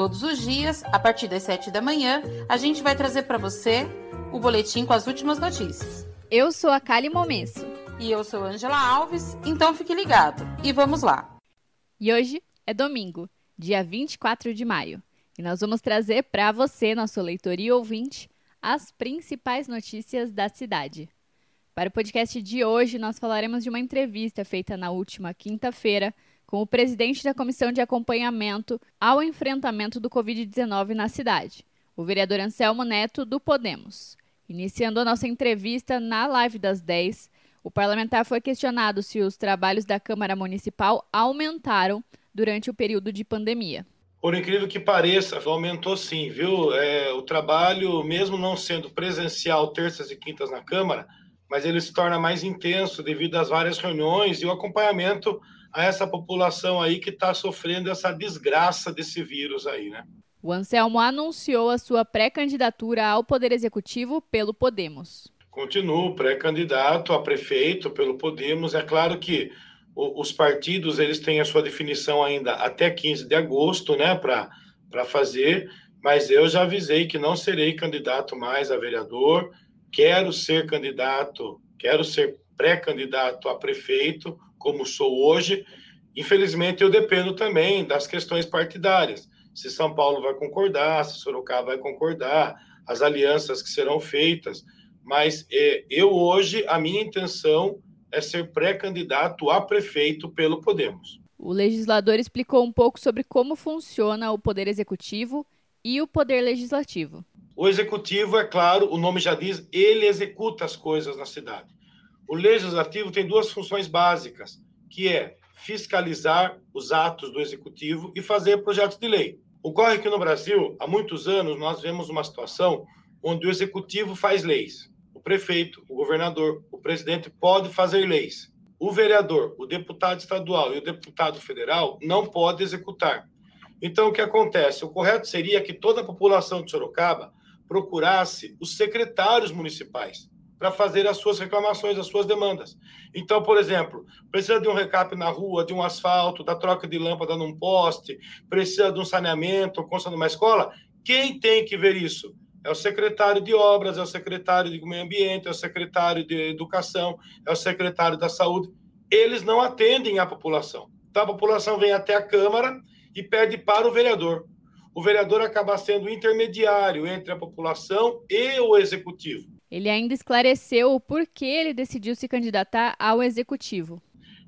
Todos os dias, a partir das 7 da manhã, a gente vai trazer para você o boletim com as últimas notícias. Eu sou a Kali Momesso. E eu sou Angela Alves, então fique ligado. E vamos lá. E hoje é domingo, dia 24 de maio. E nós vamos trazer para você, nosso leitor e ouvinte, as principais notícias da cidade. Para o podcast de hoje, nós falaremos de uma entrevista feita na última quinta-feira com o presidente da Comissão de Acompanhamento ao Enfrentamento do Covid-19 na cidade, o vereador Anselmo Neto, do Podemos. Iniciando a nossa entrevista na live das 10, o parlamentar foi questionado se os trabalhos da Câmara Municipal aumentaram durante o período de pandemia. Por incrível que pareça, aumentou sim, viu? É, o trabalho, mesmo não sendo presencial terças e quintas na Câmara, mas ele se torna mais intenso devido às várias reuniões e o acompanhamento a essa população aí que está sofrendo essa desgraça desse vírus aí, né? O Anselmo anunciou a sua pré-candidatura ao Poder Executivo pelo Podemos. Continuo pré-candidato a prefeito pelo Podemos. É claro que os partidos eles têm a sua definição ainda até 15 de agosto, né, para fazer, mas eu já avisei que não serei candidato mais a vereador, quero ser candidato, quero ser pré-candidato a prefeito, como sou hoje. Infelizmente, eu dependo também das questões partidárias se São Paulo vai concordar, se Sorocaba vai concordar, as alianças que serão feitas. Mas é, eu hoje, a minha intenção é ser pré-candidato a prefeito pelo Podemos. O legislador explicou um pouco sobre como funciona o poder executivo e o poder legislativo. O executivo, é claro, o nome já diz, ele executa as coisas na cidade. O legislativo tem duas funções básicas, que é fiscalizar os atos do executivo e fazer projetos de lei. Ocorre que no Brasil, há muitos anos, nós vemos uma situação onde o executivo faz leis. O prefeito, o governador, o presidente pode fazer leis. O vereador, o deputado estadual e o deputado federal não podem executar. Então, o que acontece? O correto seria que toda a população de Sorocaba procurasse os secretários municipais para fazer as suas reclamações, as suas demandas. Então, por exemplo, precisa de um recap na rua, de um asfalto, da troca de lâmpada num poste, precisa de um saneamento, consta numa escola. Quem tem que ver isso? É o secretário de obras, é o secretário de meio ambiente, é o secretário de educação, é o secretário da saúde. Eles não atendem a população. Então, a população vem até a Câmara e pede para o vereador. O vereador acaba sendo intermediário entre a população e o executivo. Ele ainda esclareceu o porquê ele decidiu se candidatar ao executivo.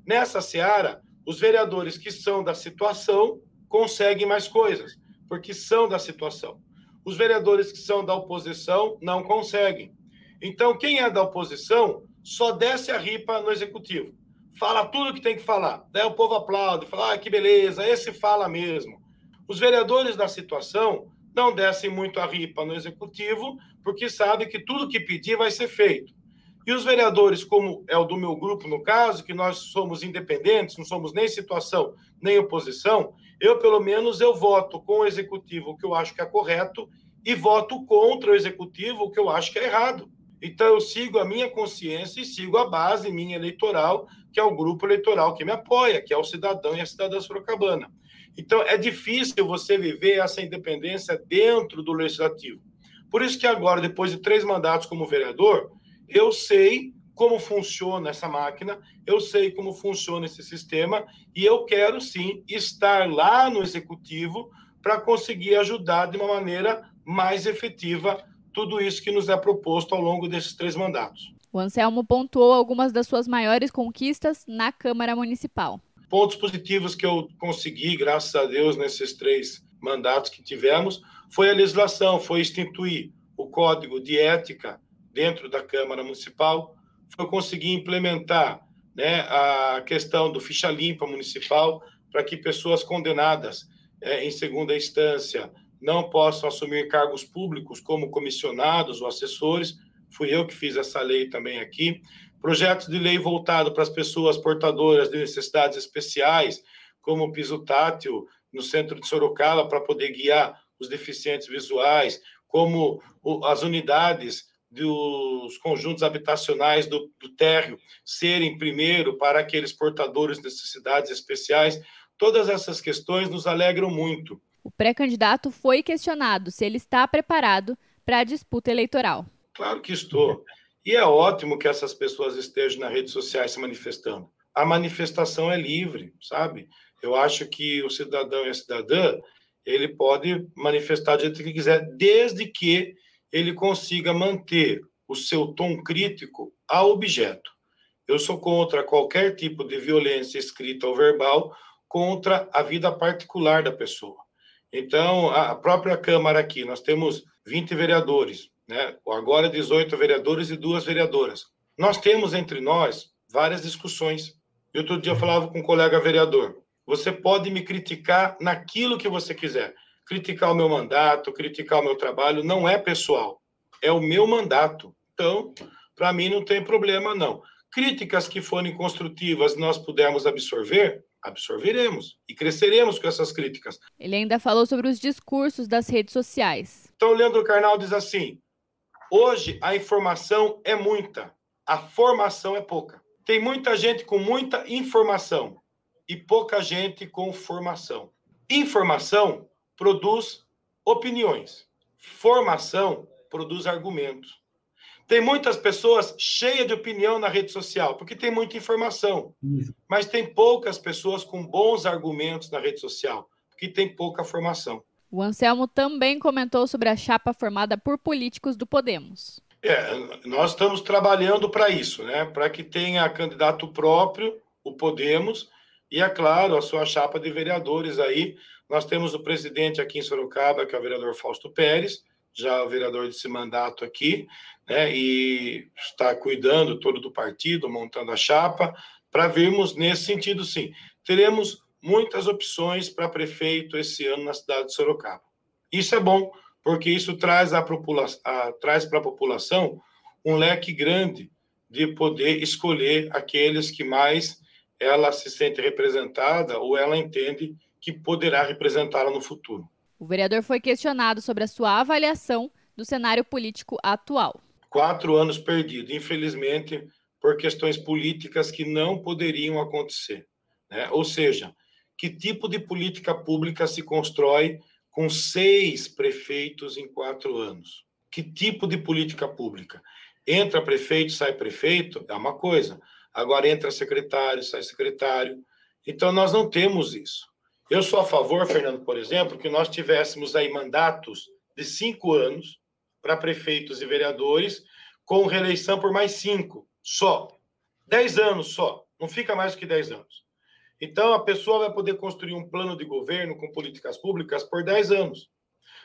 Nessa seara, os vereadores que são da situação conseguem mais coisas, porque são da situação. Os vereadores que são da oposição não conseguem. Então, quem é da oposição só desce a ripa no executivo. Fala tudo que tem que falar. Daí o povo aplaude, fala: ah, que beleza, esse fala mesmo. Os vereadores da situação não descem muito a ripa no executivo, porque sabe que tudo que pedir vai ser feito. E os vereadores, como é o do meu grupo no caso, que nós somos independentes, não somos nem situação nem oposição, eu pelo menos eu voto com o executivo o que eu acho que é correto e voto contra o executivo o que eu acho que é errado. Então eu sigo a minha consciência e sigo a base minha eleitoral, que é o grupo eleitoral que me apoia, que é o cidadão e a cidadã sorocabana. Então é difícil você viver essa independência dentro do legislativo. Por isso que agora, depois de três mandatos como vereador, eu sei como funciona essa máquina, eu sei como funciona esse sistema e eu quero sim estar lá no executivo para conseguir ajudar de uma maneira mais efetiva tudo isso que nos é proposto ao longo desses três mandatos. O Anselmo pontuou algumas das suas maiores conquistas na Câmara Municipal. Pontos positivos que eu consegui, graças a Deus, nesses três mandatos que tivemos, foi a legislação, foi instituir o código de ética dentro da Câmara Municipal, foi conseguir implementar né, a questão do ficha limpa municipal para que pessoas condenadas é, em segunda instância não possam assumir cargos públicos como comissionados ou assessores, fui eu que fiz essa lei também aqui. Projetos de lei voltado para as pessoas portadoras de necessidades especiais, como o piso tátil no centro de Sorocaba, para poder guiar os deficientes visuais, como as unidades dos conjuntos habitacionais do, do térreo serem primeiro para aqueles portadores de necessidades especiais. Todas essas questões nos alegram muito. O pré-candidato foi questionado se ele está preparado para a disputa eleitoral. Claro que estou. E é ótimo que essas pessoas estejam nas redes sociais se manifestando. A manifestação é livre, sabe? Eu acho que o cidadão e a cidadã, ele pode manifestar do jeito que quiser, desde que ele consiga manter o seu tom crítico ao objeto. Eu sou contra qualquer tipo de violência escrita ou verbal contra a vida particular da pessoa. Então, a própria Câmara aqui, nós temos 20 vereadores, né? agora 18 vereadores e duas vereadoras. Nós temos entre nós várias discussões. E outro dia eu falava com um colega vereador: você pode me criticar naquilo que você quiser. Criticar o meu mandato, criticar o meu trabalho, não é pessoal. É o meu mandato. Então, para mim, não tem problema, não. Críticas que forem construtivas nós pudermos absorver, absorveremos e cresceremos com essas críticas. Ele ainda falou sobre os discursos das redes sociais. Então, o Leandro Carnal diz assim: hoje a informação é muita, a formação é pouca. Tem muita gente com muita informação e pouca gente com formação. Informação produz opiniões, formação produz argumentos. Tem muitas pessoas cheias de opinião na rede social, porque tem muita informação. Mas tem poucas pessoas com bons argumentos na rede social, porque tem pouca formação. O Anselmo também comentou sobre a chapa formada por políticos do Podemos. É, nós estamos trabalhando para isso, né? Para que tenha candidato próprio, o Podemos, e, é claro, a sua chapa de vereadores aí. Nós temos o presidente aqui em Sorocaba, que é o vereador Fausto Pérez, já vereador desse mandato aqui, né, e está cuidando todo do partido, montando a chapa, para vermos nesse sentido, sim. Teremos muitas opções para prefeito esse ano na cidade de Sorocaba. Isso é bom, porque isso traz, a população, a, traz para a população um leque grande de poder escolher aqueles que mais ela se sente representada ou ela entende que poderá representá-la no futuro. O vereador foi questionado sobre a sua avaliação do cenário político atual. Quatro anos perdidos, infelizmente, por questões políticas que não poderiam acontecer. Né? Ou seja, que tipo de política pública se constrói com seis prefeitos em quatro anos? Que tipo de política pública? Entra prefeito, sai prefeito, é uma coisa. Agora entra secretário, sai secretário. Então, nós não temos isso. Eu sou a favor, Fernando, por exemplo, que nós tivéssemos aí mandatos de cinco anos para prefeitos e vereadores, com reeleição por mais cinco, só. Dez anos só, não fica mais do que dez anos. Então, a pessoa vai poder construir um plano de governo com políticas públicas por dez anos.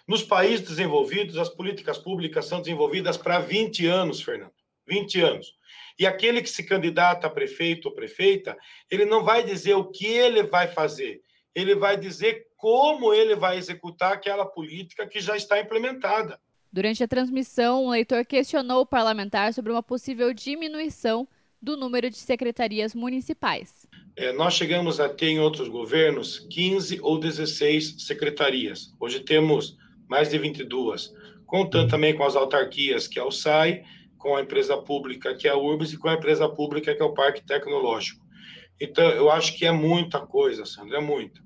Nos países desenvolvidos, as políticas públicas são desenvolvidas para 20 anos, Fernando. 20 anos. E aquele que se candidata a prefeito ou prefeita, ele não vai dizer o que ele vai fazer, ele vai dizer como ele vai executar aquela política que já está implementada. Durante a transmissão, o leitor questionou o parlamentar sobre uma possível diminuição do número de secretarias municipais. É, nós chegamos a ter em outros governos 15 ou 16 secretarias. Hoje temos mais de 22, contando também com as autarquias, que é o SAI, com a empresa pública, que é a URBS, e com a empresa pública, que é o Parque Tecnológico. Então, eu acho que é muita coisa, Sandra, é muita.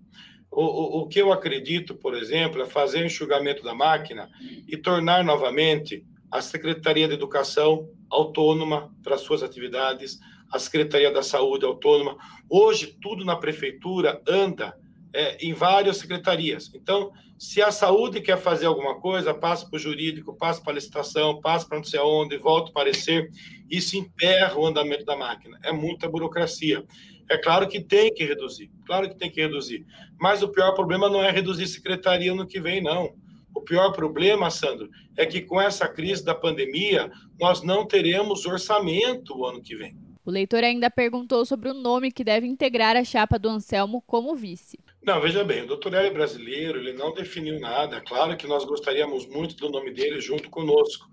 O, o, o que eu acredito, por exemplo, é fazer o enxugamento da máquina e tornar novamente a Secretaria de Educação autônoma para suas atividades, a Secretaria da Saúde autônoma. Hoje, tudo na prefeitura anda é, em várias secretarias. Então, se a saúde quer fazer alguma coisa, passa para o jurídico, passa para a licitação, passa para não sei aonde, volta a parecer, isso emperra o andamento da máquina. É muita burocracia. É claro que tem que reduzir, claro que tem que reduzir. Mas o pior problema não é reduzir secretaria no que vem, não. O pior problema, Sandro, é que com essa crise da pandemia, nós não teremos orçamento o ano que vem. O leitor ainda perguntou sobre o nome que deve integrar a chapa do Anselmo como vice. Não, veja bem, o doutor Hélio é brasileiro, ele não definiu nada. Claro que nós gostaríamos muito do nome dele junto conosco,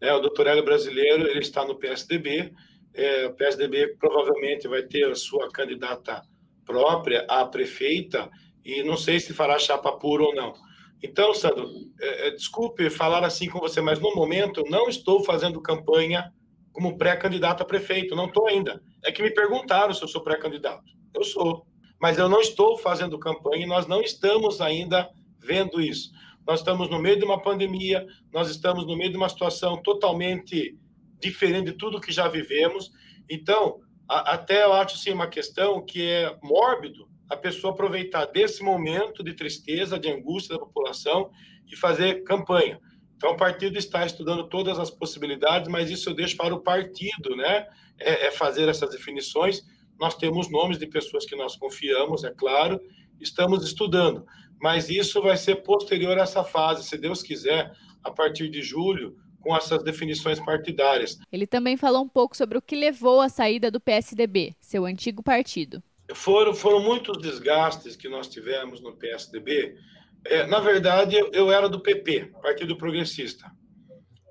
Né? O doutor Hélio Brasileiro ele está no PSDB, é, o PSDB provavelmente vai ter a sua candidata própria a prefeita e não sei se fará chapa pura ou não. Então, Sandro, é, é, desculpe falar assim com você, mas no momento não estou fazendo campanha como pré-candidato a prefeito, não estou ainda. É que me perguntaram se eu sou pré-candidato. Eu sou, mas eu não estou fazendo campanha e nós não estamos ainda vendo isso. Nós estamos no meio de uma pandemia, nós estamos no meio de uma situação totalmente diferente de tudo que já vivemos. Então, a, até eu acho assim, uma questão que é mórbido a pessoa aproveitar desse momento de tristeza, de angústia da população e fazer campanha. Então, o partido está estudando todas as possibilidades, mas isso eu deixo para o partido, né? É, é fazer essas definições. Nós temos nomes de pessoas que nós confiamos, é claro, estamos estudando, mas isso vai ser posterior a essa fase, se Deus quiser, a partir de julho, com essas definições partidárias. Ele também falou um pouco sobre o que levou à saída do PSDB, seu antigo partido. Foram, foram muitos desgastes que nós tivemos no PSDB. É, na verdade, eu, eu, era do PP, Partido Progressista.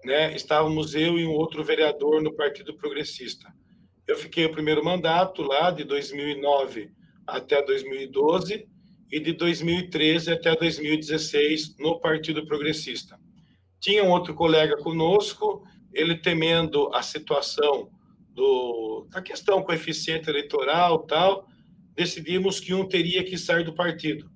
Né? Estávamos eu e um outro vereador no Partido Progressista. Eu fiquei o primeiro mandato lá, de 2009 até 2012, e de 2013 até 2016 no Partido Progressista. Tinha um outro colega conosco, ele temendo a situação do, da questão coeficiente eleitoral tal, decidimos que um teria que sair do partido.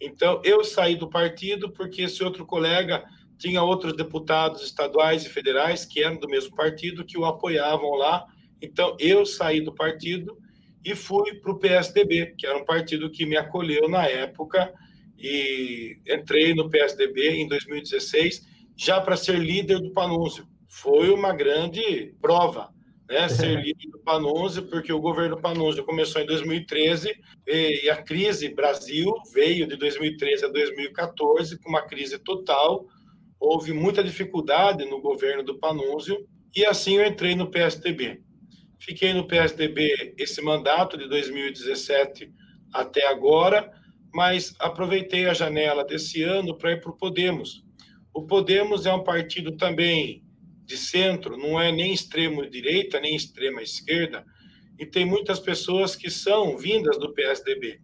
Então, eu saí do partido porque esse outro colega tinha outros deputados estaduais e federais que eram do mesmo partido que o apoiavam lá. Então, eu saí do partido e fui para o PSDB, que era um partido que me acolheu na época, e entrei no PSDB em 2016, já para ser líder do Panúncio. Foi uma grande prova, né, ser líder do Panunzio, porque o governo Panunzio começou em 2013 e a crise Brasil veio de 2013 a 2014 com uma crise total. Houve muita dificuldade no governo do Panunzio e assim eu entrei no PSDB. Fiquei no PSDB esse mandato de 2017 até agora, mas aproveitei a janela desse ano para ir para o Podemos. O Podemos é um partido também de centro, não é nem extremo direita, nem extrema esquerda, e tem muitas pessoas que são vindas do PSDB.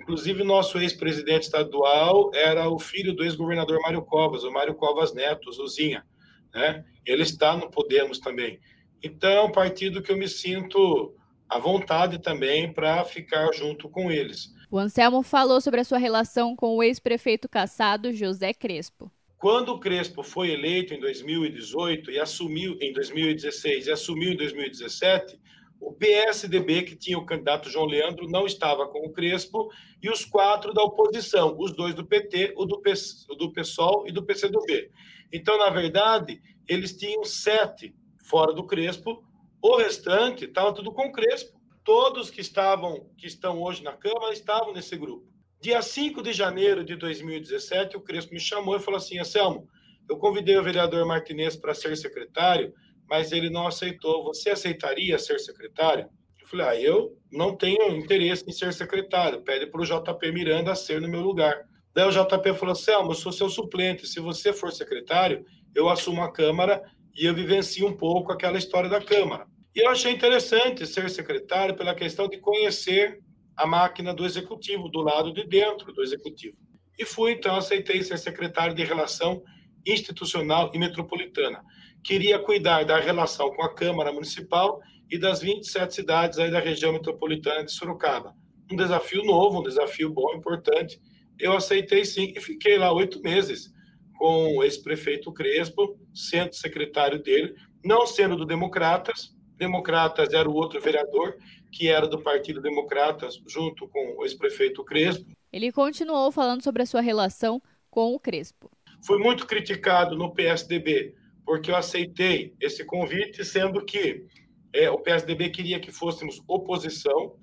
Inclusive, nosso ex-presidente estadual era o filho do ex-governador Mário Covas, o Mário Covas Neto, Zuzinha. Né? Ele está no Podemos também. Então, é um partido que eu me sinto à vontade também para ficar junto com eles. O Anselmo falou sobre a sua relação com o ex-prefeito caçado José Crespo. Quando o Crespo foi eleito em 2018 e assumiu em 2016 e assumiu em 2017, o PSDB, que tinha o candidato João Leandro, não estava com o Crespo, e os quatro da oposição, os dois do PT, o do, P, o do PSOL e do PCdoB. Então, na verdade, eles tinham sete fora do Crespo, o restante estava tudo com o Crespo. Todos que estavam, que estão hoje na Câmara, estavam nesse grupo. Dia 5 de janeiro de 2017, o Crespo me chamou e falou assim: Anselmo, eu convidei o vereador Martinez para ser secretário, mas ele não aceitou. Você aceitaria ser secretário? Eu falei: ah, eu não tenho interesse em ser secretário. Pede para o JP Miranda ser no meu lugar. Daí o JP falou: Anselmo, eu sou seu suplente. Se você for secretário, eu assumo a Câmara e eu vivencio um pouco aquela história da Câmara. E eu achei interessante ser secretário pela questão de conhecer a máquina do executivo, do lado de dentro do executivo. E fui, então, aceitei ser secretário de Relação Institucional e Metropolitana. Queria cuidar da relação com a Câmara Municipal e das 27 cidades aí da região metropolitana de Sorocaba. Um desafio novo, um desafio bom, importante. Eu aceitei sim e fiquei lá oito meses com o ex-prefeito Crespo, sendo secretário dele, não sendo do Democratas, Democratas era o outro vereador, que era do Partido Democratas, junto com o ex-prefeito Crespo. Ele continuou falando sobre a sua relação com o Crespo. Fui muito criticado no PSDB, porque eu aceitei esse convite, sendo que é, o PSDB queria que fôssemos oposição.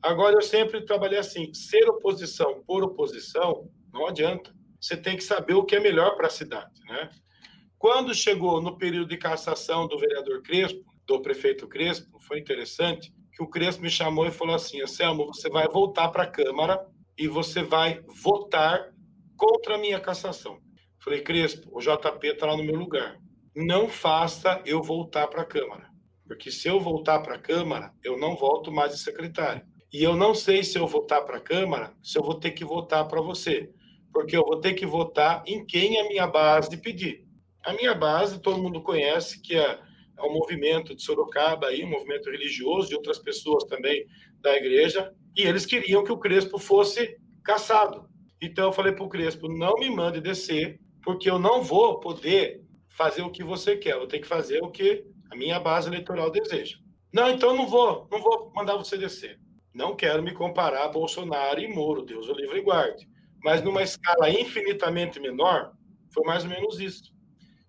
Agora, eu sempre trabalhei assim: ser oposição por oposição não adianta. Você tem que saber o que é melhor para a cidade. Né? Quando chegou no período de cassação do vereador Crespo, do prefeito Crespo, foi interessante que o Crespo me chamou e falou assim: Anselmo, você vai voltar para a Câmara e você vai votar contra a minha cassação. Falei, Crespo, o JP está lá no meu lugar. não faça eu voltar para a Câmara. Porque se eu voltar para a Câmara, eu não volto mais de secretário. E eu não sei se eu votar para a Câmara, se eu vou ter que votar para você. Porque eu vou ter que votar em quem a minha base pedir. A minha base, todo mundo conhece, que é, é o movimento de Sorocaba, aí, um movimento religioso, de outras pessoas também da igreja, e eles queriam que o Crespo fosse caçado. Então eu falei para o Crespo, não me mande descer, porque eu não vou poder fazer o que você quer, eu ter que fazer o que a minha base eleitoral deseja. Não, então não vou, não vou mandar você descer. Não quero me comparar a Bolsonaro e Moro, Deus o livre e guarde. Mas numa escala infinitamente menor, foi mais ou menos isso.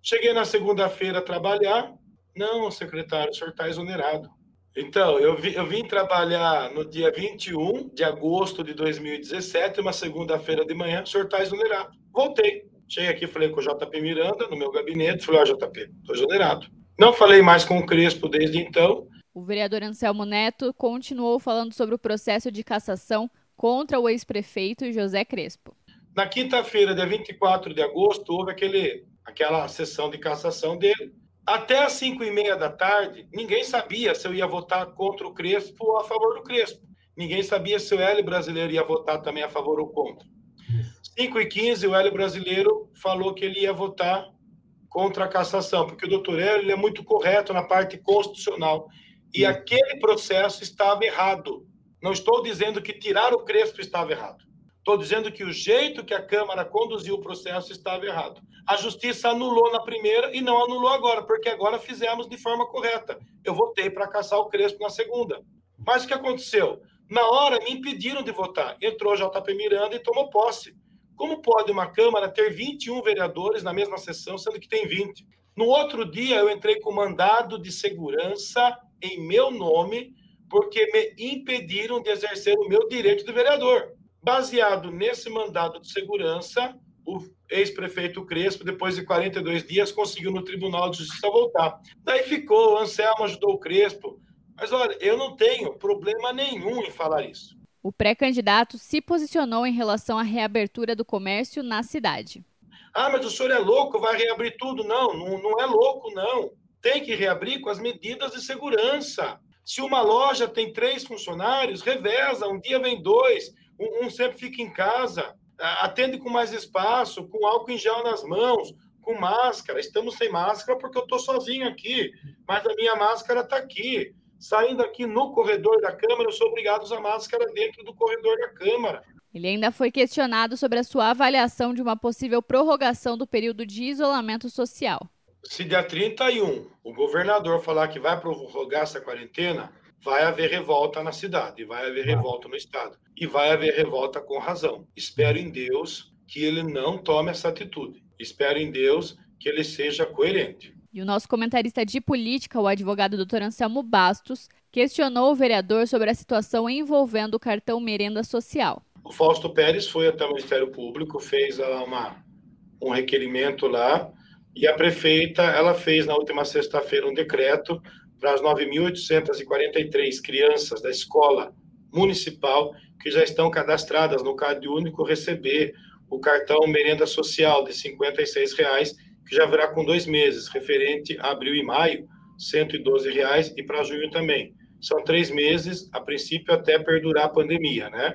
Cheguei na segunda-feira a trabalhar. Não, secretário, o senhor está exonerado. Então, eu, vi, eu vim trabalhar no dia 21 de agosto de 2017, uma segunda-feira de manhã, o senhor está exonerado. Voltei. Cheguei aqui, falei com o JP Miranda, no meu gabinete, falei, ó, oh, JP, estou exonerado. Não falei mais com o Crespo desde então. O vereador Anselmo Neto continuou falando sobre o processo de cassação contra o ex-prefeito José Crespo. Na quinta-feira, dia 24 de agosto, houve aquele aquela sessão de cassação dele. Até às cinco e meia da tarde, ninguém sabia se eu ia votar contra o Crespo ou a favor do Crespo. Ninguém sabia se o L brasileiro ia votar também a favor ou contra. 5 e 15, o L brasileiro falou que ele ia votar contra a cassação, porque o doutor Hélio é muito correto na parte constitucional. E aquele processo estava errado. Não estou dizendo que tirar o Crespo estava errado. Estou dizendo que o jeito que a Câmara conduziu o processo estava errado. A Justiça anulou na primeira e não anulou agora, porque agora fizemos de forma correta. Eu votei para caçar o Crespo na segunda. Mas o que aconteceu? Na hora me impediram de votar. Entrou JP Miranda e tomou posse. Como pode uma Câmara ter 21 vereadores na mesma sessão, sendo que tem 20? No outro dia, eu entrei com mandado de segurança em meu nome, porque me impediram de exercer o meu direito de vereador. Baseado nesse mandado de segurança, o ex-prefeito Crespo, depois de 42 dias, conseguiu no Tribunal de Justiça voltar. Daí ficou, o Anselmo ajudou o Crespo. Mas olha, eu não tenho problema nenhum em falar isso. O pré-candidato se posicionou em relação à reabertura do comércio na cidade. Ah, mas o senhor é louco, vai reabrir tudo? Não, não, não é louco, não. Tem que reabrir com as medidas de segurança. Se uma loja tem três funcionários, reveza, um dia vem dois, um, um sempre fica em casa, atende com mais espaço, com álcool em gel nas mãos, com máscara. Estamos sem máscara porque eu estou sozinho aqui, mas a minha máscara está aqui. Saindo aqui no corredor da Câmara, eu sou obrigado a usar máscara dentro do corredor da Câmara. Ele ainda foi questionado sobre a sua avaliação de uma possível prorrogação do período de isolamento social. Se dia 31 o governador falar que vai prorrogar essa quarentena, vai haver revolta na cidade, vai haver revolta no estado e vai haver revolta com razão. Espero em Deus que ele não tome essa atitude. Espero em Deus que ele seja coerente. E o nosso comentarista de política, o advogado Dr. Anselmo Bastos, questionou o vereador sobre a situação envolvendo o cartão merenda social. O Fausto Pérez foi até o Ministério Público, fez uma, um requerimento lá, e a prefeita ela fez na última sexta-feira um decreto para as 9.843 crianças da escola municipal que já estão cadastradas no Cade Único receber o cartão merenda social de R$ 56,00, que já virá com dois meses, referente a abril e maio, R$ 112,00 e para junho também. São três meses, a princípio, até perdurar a pandemia, né?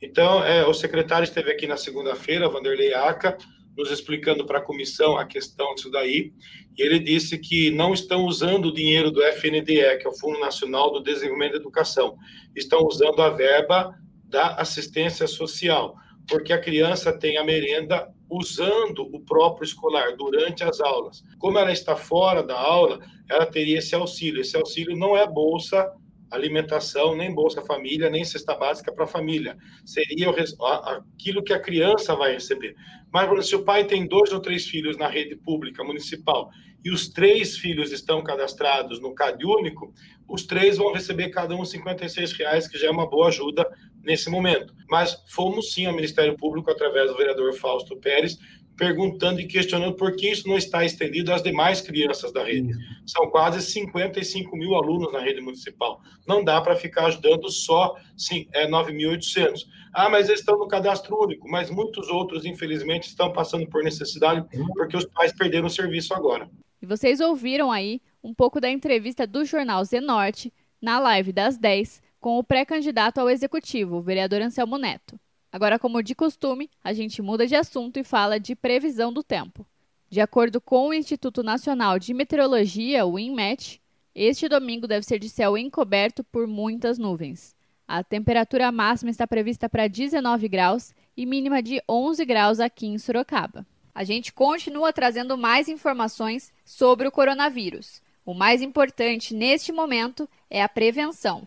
Então, é, o secretário esteve aqui na segunda-feira, Vanderlei Aca, nos explicando para a comissão a questão disso daí, e ele disse que não estão usando o dinheiro do FNDE, que é o Fundo Nacional do Desenvolvimento da Educação, estão usando a verba da assistência social, porque a criança tem a merenda usando o próprio escolar durante as aulas. Como ela está fora da aula, ela teria esse auxílio. Esse auxílio não é bolsa alimentação, nem Bolsa Família, nem cesta básica para a família. Seria aquilo que a criança vai receber. Mas se o pai tem dois ou três filhos na rede pública municipal e os três filhos estão cadastrados no CAD único, os três vão receber cada um 56 reais, que já é uma boa ajuda nesse momento. Mas fomos sim ao Ministério Público, através do vereador Fausto Pérez, perguntando e questionando por que isso não está estendido às demais crianças da rede. São quase 55 mil alunos na rede municipal. Não dá para ficar ajudando só sim, é, 9.800. Ah, mas eles estão no cadastro único, mas muitos outros, infelizmente, estão passando por necessidade porque os pais perderam o serviço agora. E vocês ouviram aí um pouco da entrevista do jornal Zenorte na live das 10 com o pré-candidato ao executivo, o vereador Anselmo Neto. Agora, como de costume, a gente muda de assunto e fala de previsão do tempo. De acordo com o Instituto Nacional de Meteorologia, o INMET, este domingo deve ser de céu encoberto por muitas nuvens. A temperatura máxima está prevista para 19 graus e mínima de 11 graus aqui em Sorocaba. A gente continua trazendo mais informações sobre o coronavírus. O mais importante neste momento é a prevenção.